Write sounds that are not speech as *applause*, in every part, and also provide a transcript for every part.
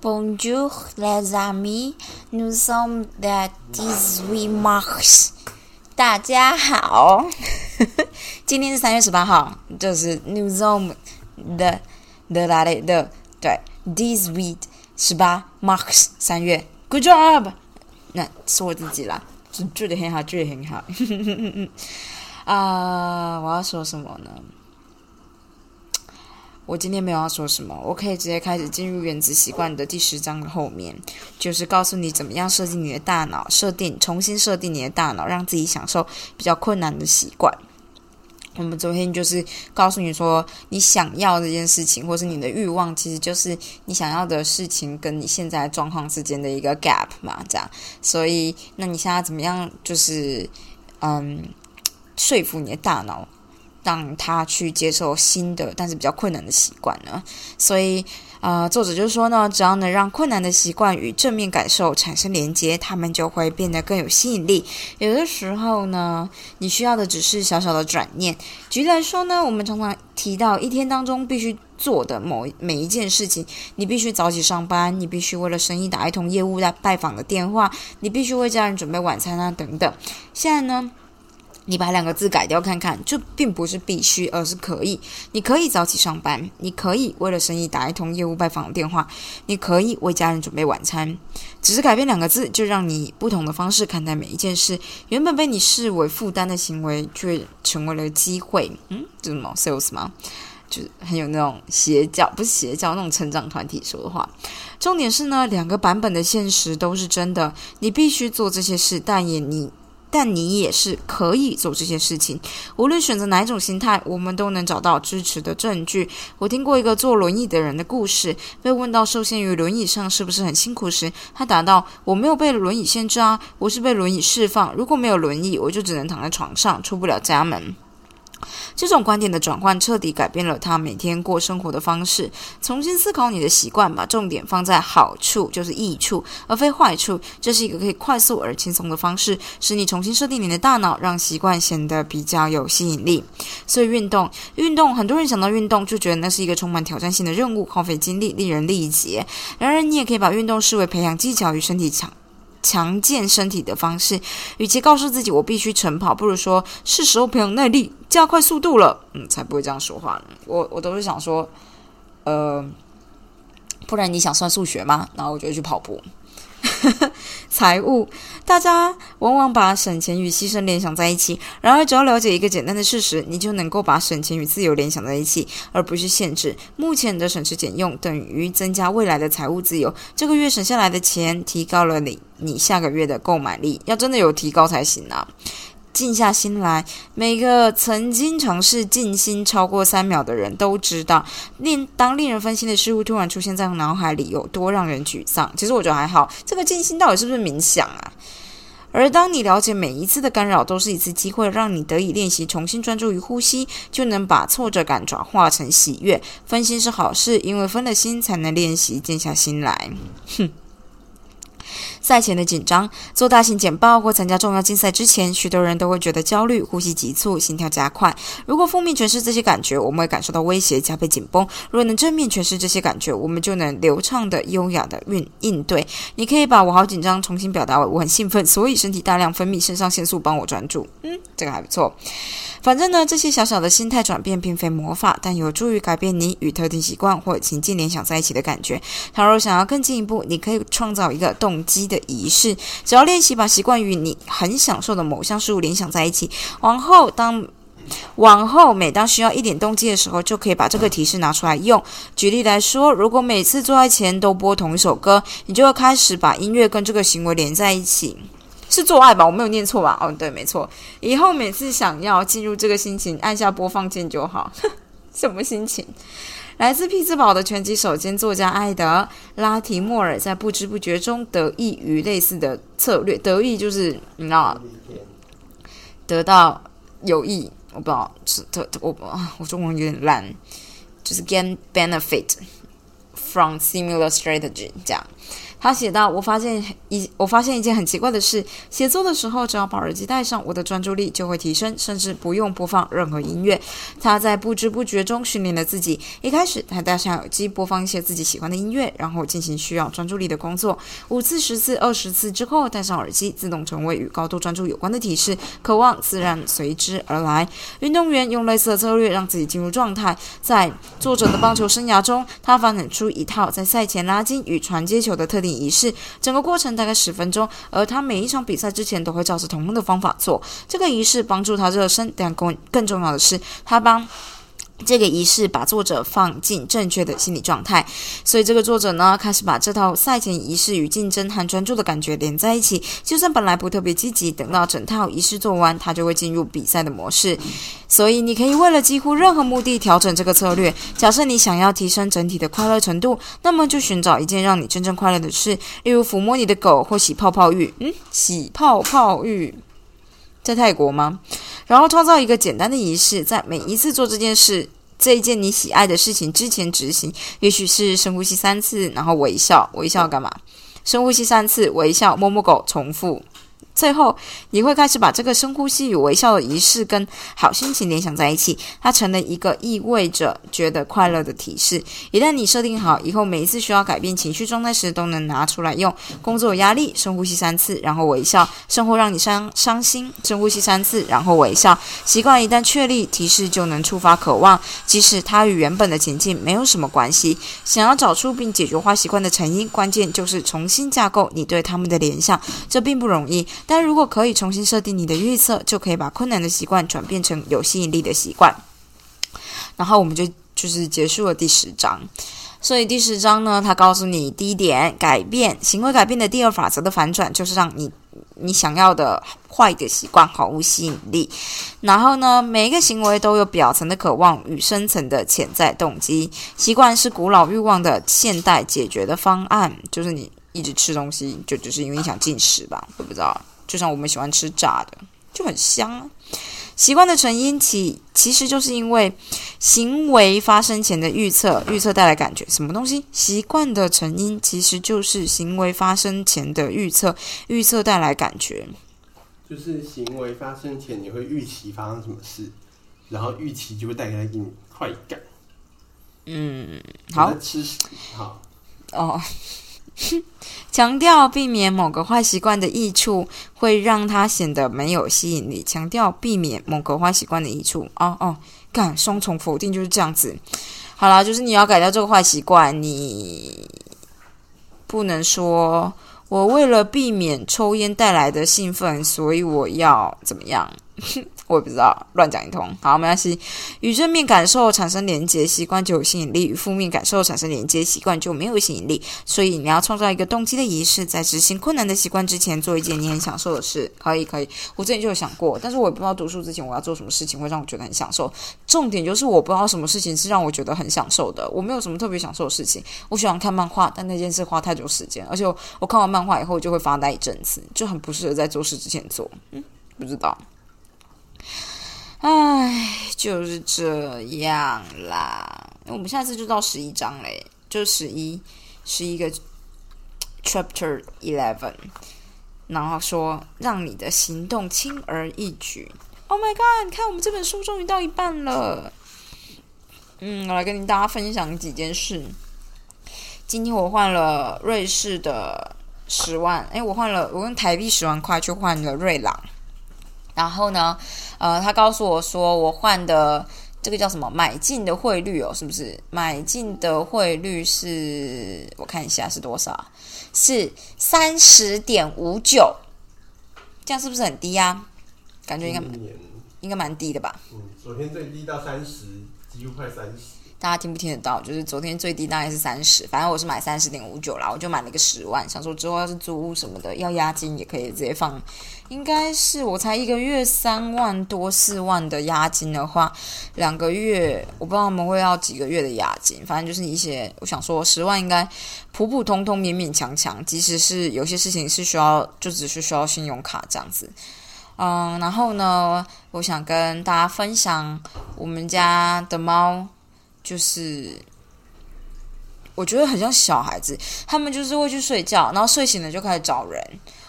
Bonjour les amis, nous sommes le 18 mars。大家好，今天是三月十八号，就是 nous sommes the the 哪里的对18十八 mars 三月，Good job，那是我自己啦，做的很好，做的很好。啊，我要说什么呢？我今天没有要说什么，我可以直接开始进入原子习惯的第十章的后面，就是告诉你怎么样设计你的大脑，设定重新设定你的大脑，让自己享受比较困难的习惯。我们昨天就是告诉你说，你想要这件事情，或是你的欲望，其实就是你想要的事情跟你现在状况之间的一个 gap 嘛，这样。所以，那你现在怎么样？就是嗯，说服你的大脑。让他去接受新的，但是比较困难的习惯呢？所以，呃，作者就说呢，只要能让困难的习惯与正面感受产生连接，他们就会变得更有吸引力。有的时候呢，你需要的只是小小的转念。举例来说呢，我们常常提到一天当中必须做的某每一件事情，你必须早起上班，你必须为了生意打一通业务在拜访的电话，你必须为家人准备晚餐啊，等等。现在呢？你把两个字改掉看看，就并不是必须，而是可以。你可以早起上班，你可以为了生意打一通业务拜访的电话，你可以为家人准备晚餐。只是改变两个字，就让你不同的方式看待每一件事。原本被你视为负担的行为，却成为了机会。嗯，这什么 sales 吗？就是很有那种邪教，不是邪教那种成长团体说的话。重点是呢，两个版本的现实都是真的。你必须做这些事，但也你。但你也是可以做这些事情，无论选择哪种心态，我们都能找到支持的证据。我听过一个坐轮椅的人的故事，被问到受限于轮椅上是不是很辛苦时，他答道：“我没有被轮椅限制啊，我是被轮椅释放。如果没有轮椅，我就只能躺在床上，出不了家门。”这种观点的转换彻底改变了他每天过生活的方式。重新思考你的习惯，把重点放在好处，就是益处，而非坏处。这是一个可以快速而轻松的方式，使你重新设定你的大脑，让习惯显得比较有吸引力。所以，运动，运动，很多人想到运动就觉得那是一个充满挑战性的任务，耗费精力，令人力竭。然而，你也可以把运动视为培养技巧与身体强。强健身体的方式，与其告诉自己我必须晨跑，不如说是时候培养耐力，加快速度了。嗯，才不会这样说话。我我都是想说，呃，不然你想算数学吗？然后我就去跑步。*laughs* 财务，大家往往把省钱与牺牲联想在一起。然而，只要了解一个简单的事实，你就能够把省钱与自由联想在一起，而不是限制。目前的省吃俭用等于增加未来的财务自由。这个月省下来的钱，提高了你你下个月的购买力。要真的有提高才行啊！静下心来，每个曾经尝试静心超过三秒的人都知道，令当令人分心的事物突然出现在脑海里，有多让人沮丧。其实我觉得还好，这个静心到底是不是冥想啊？而当你了解每一次的干扰都是一次机会，让你得以练习重新专注于呼吸，就能把挫折感转化成喜悦。分心是好事，因为分了心才能练习静下心来。哼。赛前的紧张，做大型简报或参加重要竞赛之前，许多人都会觉得焦虑、呼吸急促、心跳加快。如果负面诠释这些感觉，我们会感受到威胁，加倍紧绷；如果能正面诠释这些感觉，我们就能流畅的、优雅的运应对。你可以把我好紧张重新表达为我很兴奋，所以身体大量分泌肾上腺素帮我专注。嗯，这个还不错。反正呢，这些小小的心态转变并非魔法，但有助于改变你与特定习惯或情境联想在一起的感觉。倘若想要更进一步，你可以创造一个动机的仪式，只要练习把习惯与你很享受的某项事物联想在一起。往后，当往后每当需要一点动机的时候，就可以把这个提示拿出来用。举例来说，如果每次做爱前都播同一首歌，你就会开始把音乐跟这个行为连在一起。是做爱吧？我没有念错吧？哦，对，没错。以后每次想要进入这个心情，按下播放键就好。*laughs* 什么心情？来自匹兹堡的拳击手兼作家艾德拉提莫尔在不知不觉中得益于类似的策略。得益就是你知道，得到有益。我不知道是特我我中文有点烂，就是 gain benefit from similar strategy 这样。他写道：“我发现一，我发现一件很奇怪的事，写作的时候，只要把耳机戴上，我的专注力就会提升，甚至不用播放任何音乐。他在不知不觉中训练了自己。一开始，他戴上耳机播放一些自己喜欢的音乐，然后进行需要专注力的工作。五次、十次、二十次之后，戴上耳机，自动成为与高度专注有关的提示，渴望自然随之而来。运动员用类似的策略让自己进入状态。在作者的棒球生涯中，他发展出一套在赛前拉筋与传接球的特定仪式，整个过程大概十分钟，而他每一场比赛之前都会照着同样的方法做。这个仪式帮助他热身，但更更重要的是，他帮。这个仪式把作者放进正确的心理状态，所以这个作者呢，开始把这套赛前仪式与竞争和专注的感觉连在一起。就算本来不特别积极，等到整套仪式做完，他就会进入比赛的模式。所以你可以为了几乎任何目的调整这个策略。假设你想要提升整体的快乐程度，那么就寻找一件让你真正快乐的事，例如抚摸你的狗或洗泡泡浴。嗯，洗泡泡浴在泰国吗？然后创造一个简单的仪式，在每一次做这件事、这一件你喜爱的事情之前执行。也许是深呼吸三次，然后微笑。微笑干嘛？深呼吸三次，微笑，摸摸狗，重复。最后，你会开始把这个深呼吸与微笑的仪式跟好心情联想在一起，它成了一个意味着觉得快乐的提示。一旦你设定好，以后每一次需要改变情绪状态时，都能拿出来用。工作有压力，深呼吸三次，然后微笑；生活让你伤伤心，深呼吸三次，然后微笑。习惯一旦确立，提示就能触发渴望，即使它与原本的情境没有什么关系。想要找出并解决坏习惯的成因，关键就是重新架构你对他们的联想，这并不容易。但如果可以重新设定你的预测，就可以把困难的习惯转变成有吸引力的习惯。然后我们就就是结束了第十章。所以第十章呢，它告诉你第一点，改变行为改变的第二法则的反转，就是让你你想要的坏的习惯毫无吸引力。然后呢，每一个行为都有表层的渴望与深层的潜在动机。习惯是古老欲望的现代解决的方案，就是你一直吃东西，就只是因为你想进食吧？我不知道。就像我们喜欢吃炸的，就很香啊。习惯的成因其其实就是因为行为发生前的预测，预测带来感觉。什么东西？习惯的成因其实就是行为发生前的预测，预测带来感觉。就是行为发生前，你会预期发生什么事，然后预期就会带给你快感。嗯，好。吃好哦。*laughs* 强调避免某个坏习惯的益处，会让它显得没有吸引力。强调避免某个坏习惯的益处，哦哦，干双重否定就是这样子。好了，就是你要改掉这个坏习惯，你不能说我为了避免抽烟带来的兴奋，所以我要怎么样。我也不知道，乱讲一通。好，没关系。与正面感受产生连接，习惯就有吸引力；与负面感受产生连接，习惯就没有吸引力。所以你要创造一个动机的仪式，在执行困难的习惯之前，做一件你很享受的事。可以，可以。我之前就有想过，但是我也不知道读书之前我要做什么事情会让我觉得很享受。重点就是我不知道什么事情是让我觉得很享受的。我没有什么特别享受的事情。我喜欢看漫画，但那件事花太久时间，而且我看完漫画以后就会发呆一阵子，就很不适合在做事之前做。嗯，不知道。唉，就是这样啦。我们下次就到十一章嘞，就十一，十一个 chapter eleven，然后说让你的行动轻而易举。Oh my god！你看我们这本书终于到一半了。嗯，我来跟大家分享几件事。今天我换了瑞士的十万，哎，我换了，我用台币十万块去换了瑞郎。然后呢，呃，他告诉我说，我换的这个叫什么买进的汇率哦，是不是？买进的汇率是我看一下是多少？是三十点五九，这样是不是很低呀？感觉应该应该蛮低的吧？嗯，昨天最低到三十，几乎快三十。大家听不听得到？就是昨天最低大概是三十，反正我是买三十点五九啦，我就买了一个十万，想说之后要是租屋什么的要押金也可以直接放。应该是我才一个月三万多四万的押金的话，两个月我不知道他们会要几个月的押金，反正就是一些我想说十万应该普普通通勉勉强强，即使是有些事情是需要就只是需要信用卡这样子。嗯，然后呢，我想跟大家分享我们家的猫。就是我觉得很像小孩子，他们就是会去睡觉，然后睡醒了就开始找人。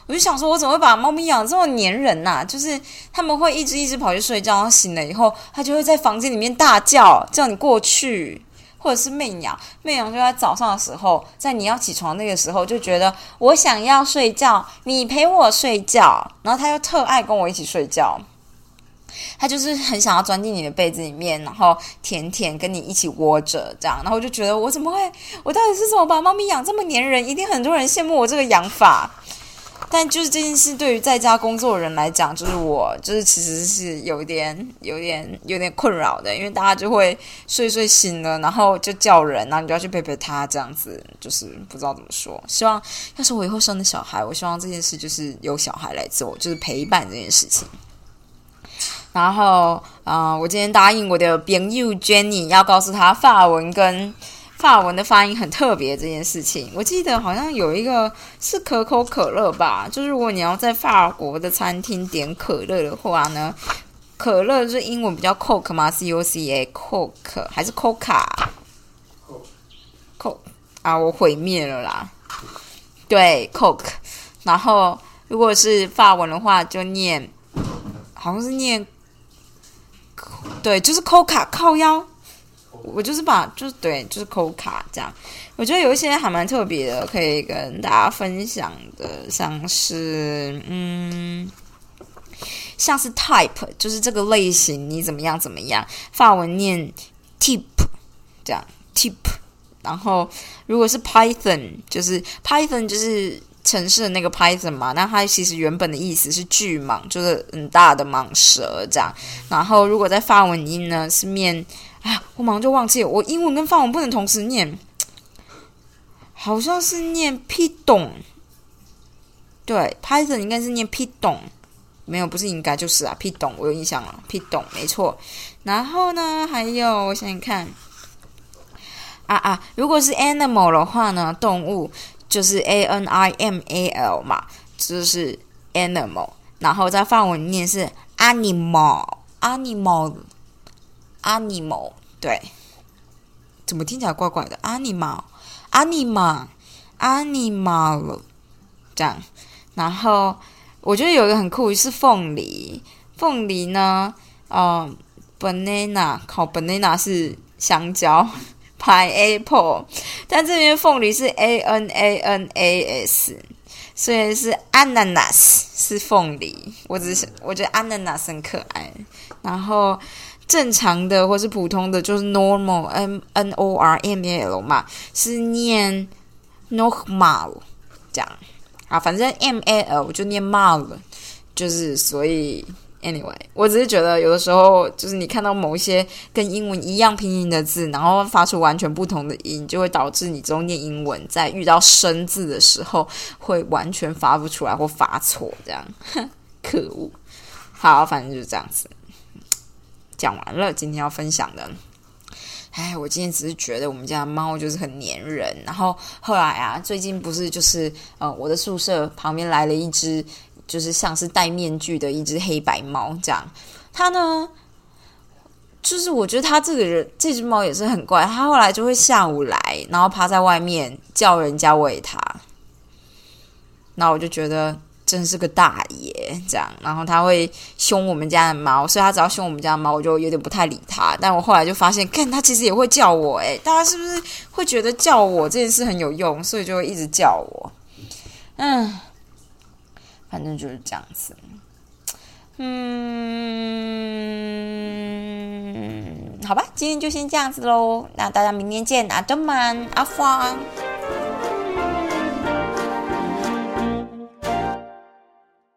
我就想说，我怎么会把猫咪养这么粘人呐？就是他们会一直一直跑去睡觉，然后醒了以后，它就会在房间里面大叫，叫你过去。或者是媚娘，媚娘就在早上的时候，在你要起床那个时候，就觉得我想要睡觉，你陪我睡觉，然后他又特爱跟我一起睡觉，他就是很想要钻进你的被子里面，然后舔舔跟你一起窝着这样，然后就觉得我怎么会，我到底是怎么把猫咪养这么粘人？一定很多人羡慕我这个养法。但就是这件事，对于在家工作的人来讲，就是我，就是其实是有一点、有点、有点困扰的，因为大家就会睡睡醒了，然后就叫人，然后你就要去陪陪他，这样子就是不知道怎么说。希望要是我以后生的小孩，我希望这件事就是由小孩来做，就是陪伴这件事情。然后，啊，我今天答应我的朋友 Jenny 要告诉他法文跟。法文的发音很特别，这件事情我记得好像有一个是可口可乐吧，就是如果你要在法国的餐厅点可乐的话呢，可乐是英文比较 Coke 吗？C O C A Coke 还是 Coca？Coke 啊，我毁灭了啦。对，Coke。然后如果是法文的话，就念好像是念对，就是 Coca 靠腰。我就是把，就是对，就是扣卡这样。我觉得有一些还蛮特别的，可以跟大家分享的，像是嗯，像是 type，就是这个类型，你怎么样怎么样？法文念 tip，这样 tip。然后如果是 Python，就是 Python 就是城市的那个 Python 嘛，那它其实原本的意思是巨蟒，就是很大的蟒蛇这样。然后如果在法文音呢，是面。啊！我马上就忘记了，我英文跟法文不能同时念，好像是念 Python，对，Python 应该是念 Python，没有，不是应该就是啊，P 懂我有印象了，Python 没错。然后呢，还有我想想看，啊啊，如果是 animal 的话呢，动物就是 A N I M A L 嘛，就是 animal，然后在法文念是 animal，animal。Animal，对，怎么听起来怪怪的？Animal，Animal，Animal，这样。然后我觉得有一个很酷是凤梨，凤梨呢，呃，banana，靠，banana 是香蕉，pineapple，但这边凤梨是 A N A N A S，所以是 ananas，是凤梨。我只是我觉得 ananas 很可爱，然后。正常的或是普通的，就是 normal，n n o r m a l 嘛，是念 normal 这样啊，反正 m a l 就念 mal，就是所以 anyway，我只是觉得有的时候就是你看到某一些跟英文一样拼音的字，然后发出完全不同的音，就会导致你之后念英文在遇到生字的时候会完全发不出来或发错，这样 *laughs* 可恶。好，反正就是这样子。讲完了，今天要分享的。哎，我今天只是觉得我们家猫就是很粘人，然后后来啊，最近不是就是呃，我的宿舍旁边来了一只，就是像是戴面具的一只黑白猫，这样。它呢，就是我觉得它这个人这只猫也是很怪，它后来就会下午来，然后趴在外面叫人家喂它，那我就觉得。真是个大爷，这样，然后他会凶我们家的猫，所以他只要凶我们家的猫，我就有点不太理他。但我后来就发现，看他其实也会叫我，诶，大家是不是会觉得叫我这件事很有用，所以就会一直叫我？嗯，反正就是这样子。嗯，好吧，今天就先这样子喽。那大家明天见，阿德曼，阿芳。